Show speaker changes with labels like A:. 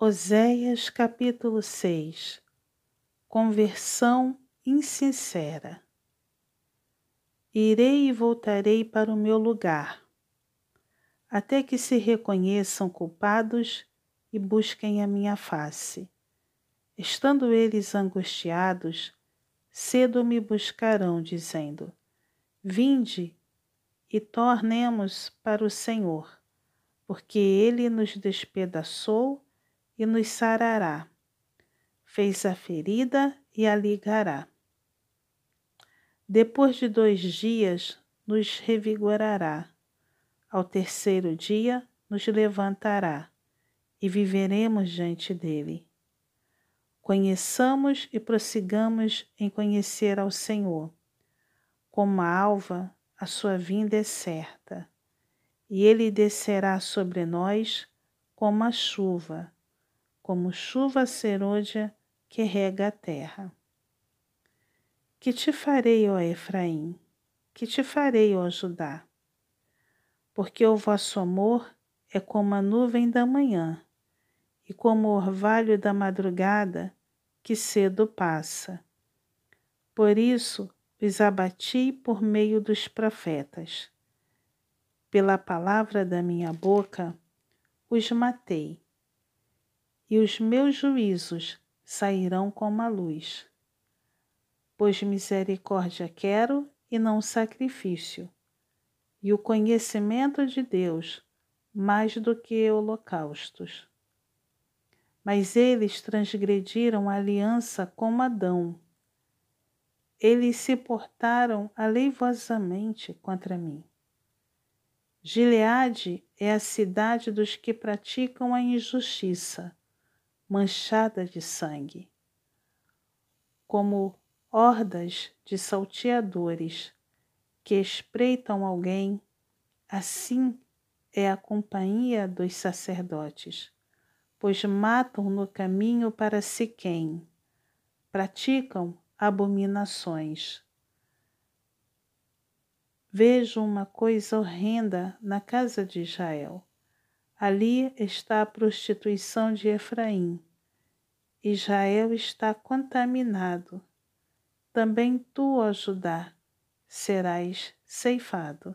A: Oséias capítulo 6 Conversão insincera Irei e voltarei para o meu lugar, até que se reconheçam culpados e busquem a minha face. Estando eles angustiados, cedo me buscarão, dizendo: Vinde e tornemos para o Senhor, porque ele nos despedaçou e nos sarará. Fez a ferida e a ligará. Depois de dois dias, nos revigorará. Ao terceiro dia, nos levantará e viveremos diante dele. Conheçamos e prossigamos em conhecer ao Senhor. Como a alva, a sua vinda é certa, e ele descerá sobre nós como a chuva como chuva serôdia que rega a terra. Que te farei, ó Efraim? Que te farei, ó Judá? Porque o vosso amor é como a nuvem da manhã e como o orvalho da madrugada que cedo passa. Por isso os abati por meio dos profetas. Pela palavra da minha boca os matei e os meus juízos sairão como a luz. Pois misericórdia quero e não sacrifício, e o conhecimento de Deus mais do que holocaustos. Mas eles transgrediram a aliança com Adão. Eles se portaram aleivosamente contra mim. Gileade é a cidade dos que praticam a injustiça manchada de sangue, como hordas de salteadores que espreitam alguém, assim é a companhia dos sacerdotes, pois matam no caminho para Siquém, praticam abominações. Vejo uma coisa horrenda na casa de Israel. Ali está a prostituição de Efraim. Israel está contaminado. Também tu, ó Judá, serás ceifado.